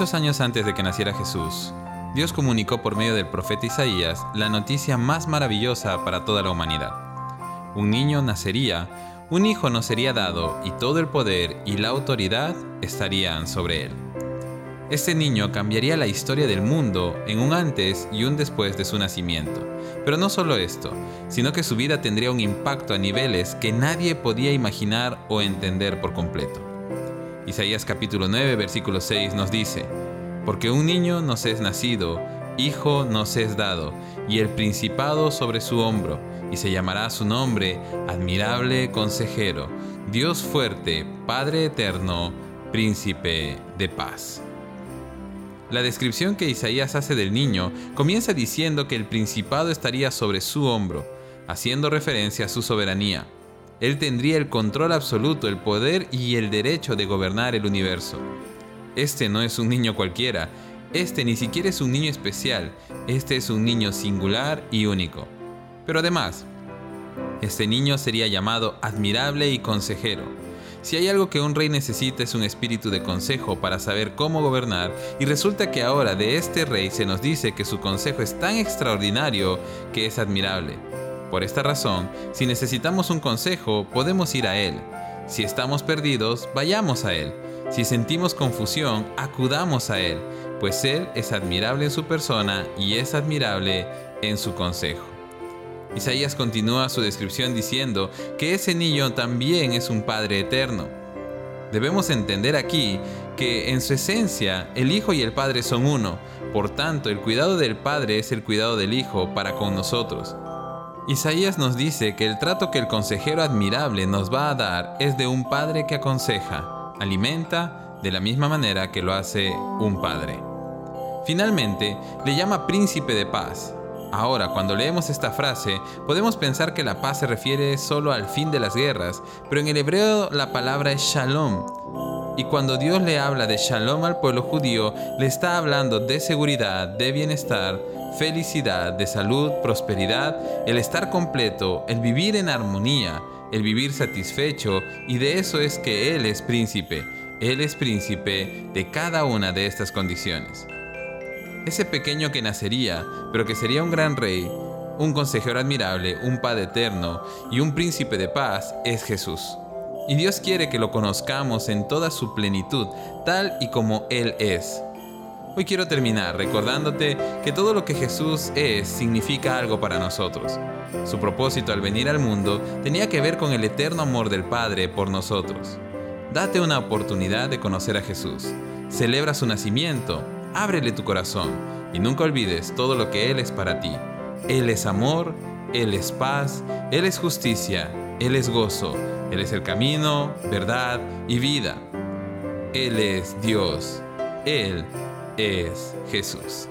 Muchos años antes de que naciera Jesús, Dios comunicó por medio del profeta Isaías la noticia más maravillosa para toda la humanidad. Un niño nacería, un hijo nos sería dado y todo el poder y la autoridad estarían sobre él. Este niño cambiaría la historia del mundo en un antes y un después de su nacimiento. Pero no solo esto, sino que su vida tendría un impacto a niveles que nadie podía imaginar o entender por completo. Isaías capítulo 9, versículo 6 nos dice, Porque un niño nos es nacido, hijo nos es dado, y el principado sobre su hombro, y se llamará su nombre admirable consejero, Dios fuerte, Padre eterno, príncipe de paz. La descripción que Isaías hace del niño comienza diciendo que el principado estaría sobre su hombro, haciendo referencia a su soberanía. Él tendría el control absoluto, el poder y el derecho de gobernar el universo. Este no es un niño cualquiera, este ni siquiera es un niño especial, este es un niño singular y único. Pero además, este niño sería llamado admirable y consejero si hay algo que un rey necesita es un espíritu de consejo para saber cómo gobernar, y resulta que ahora de este rey se nos dice que su consejo es tan extraordinario que es admirable. Por esta razón, si necesitamos un consejo, podemos ir a él. Si estamos perdidos, vayamos a él. Si sentimos confusión, acudamos a él, pues él es admirable en su persona y es admirable en su consejo. Isaías continúa su descripción diciendo que ese niño también es un Padre eterno. Debemos entender aquí que en su esencia el Hijo y el Padre son uno, por tanto el cuidado del Padre es el cuidado del Hijo para con nosotros. Isaías nos dice que el trato que el consejero admirable nos va a dar es de un Padre que aconseja, alimenta, de la misma manera que lo hace un Padre. Finalmente, le llama príncipe de paz, Ahora, cuando leemos esta frase, podemos pensar que la paz se refiere solo al fin de las guerras, pero en el hebreo la palabra es shalom. Y cuando Dios le habla de shalom al pueblo judío, le está hablando de seguridad, de bienestar, felicidad, de salud, prosperidad, el estar completo, el vivir en armonía, el vivir satisfecho, y de eso es que Él es príncipe. Él es príncipe de cada una de estas condiciones ese pequeño que nacería, pero que sería un gran rey, un consejero admirable, un Padre eterno y un príncipe de paz, es Jesús. Y Dios quiere que lo conozcamos en toda su plenitud, tal y como Él es. Hoy quiero terminar recordándote que todo lo que Jesús es significa algo para nosotros. Su propósito al venir al mundo tenía que ver con el eterno amor del Padre por nosotros. Date una oportunidad de conocer a Jesús. Celebra su nacimiento, ábrele tu corazón y nunca olvides todo lo que Él es para ti. Él es amor, Él es paz, Él es justicia, Él es gozo, Él es el camino, verdad y vida. Él es Dios, Él es Jesús.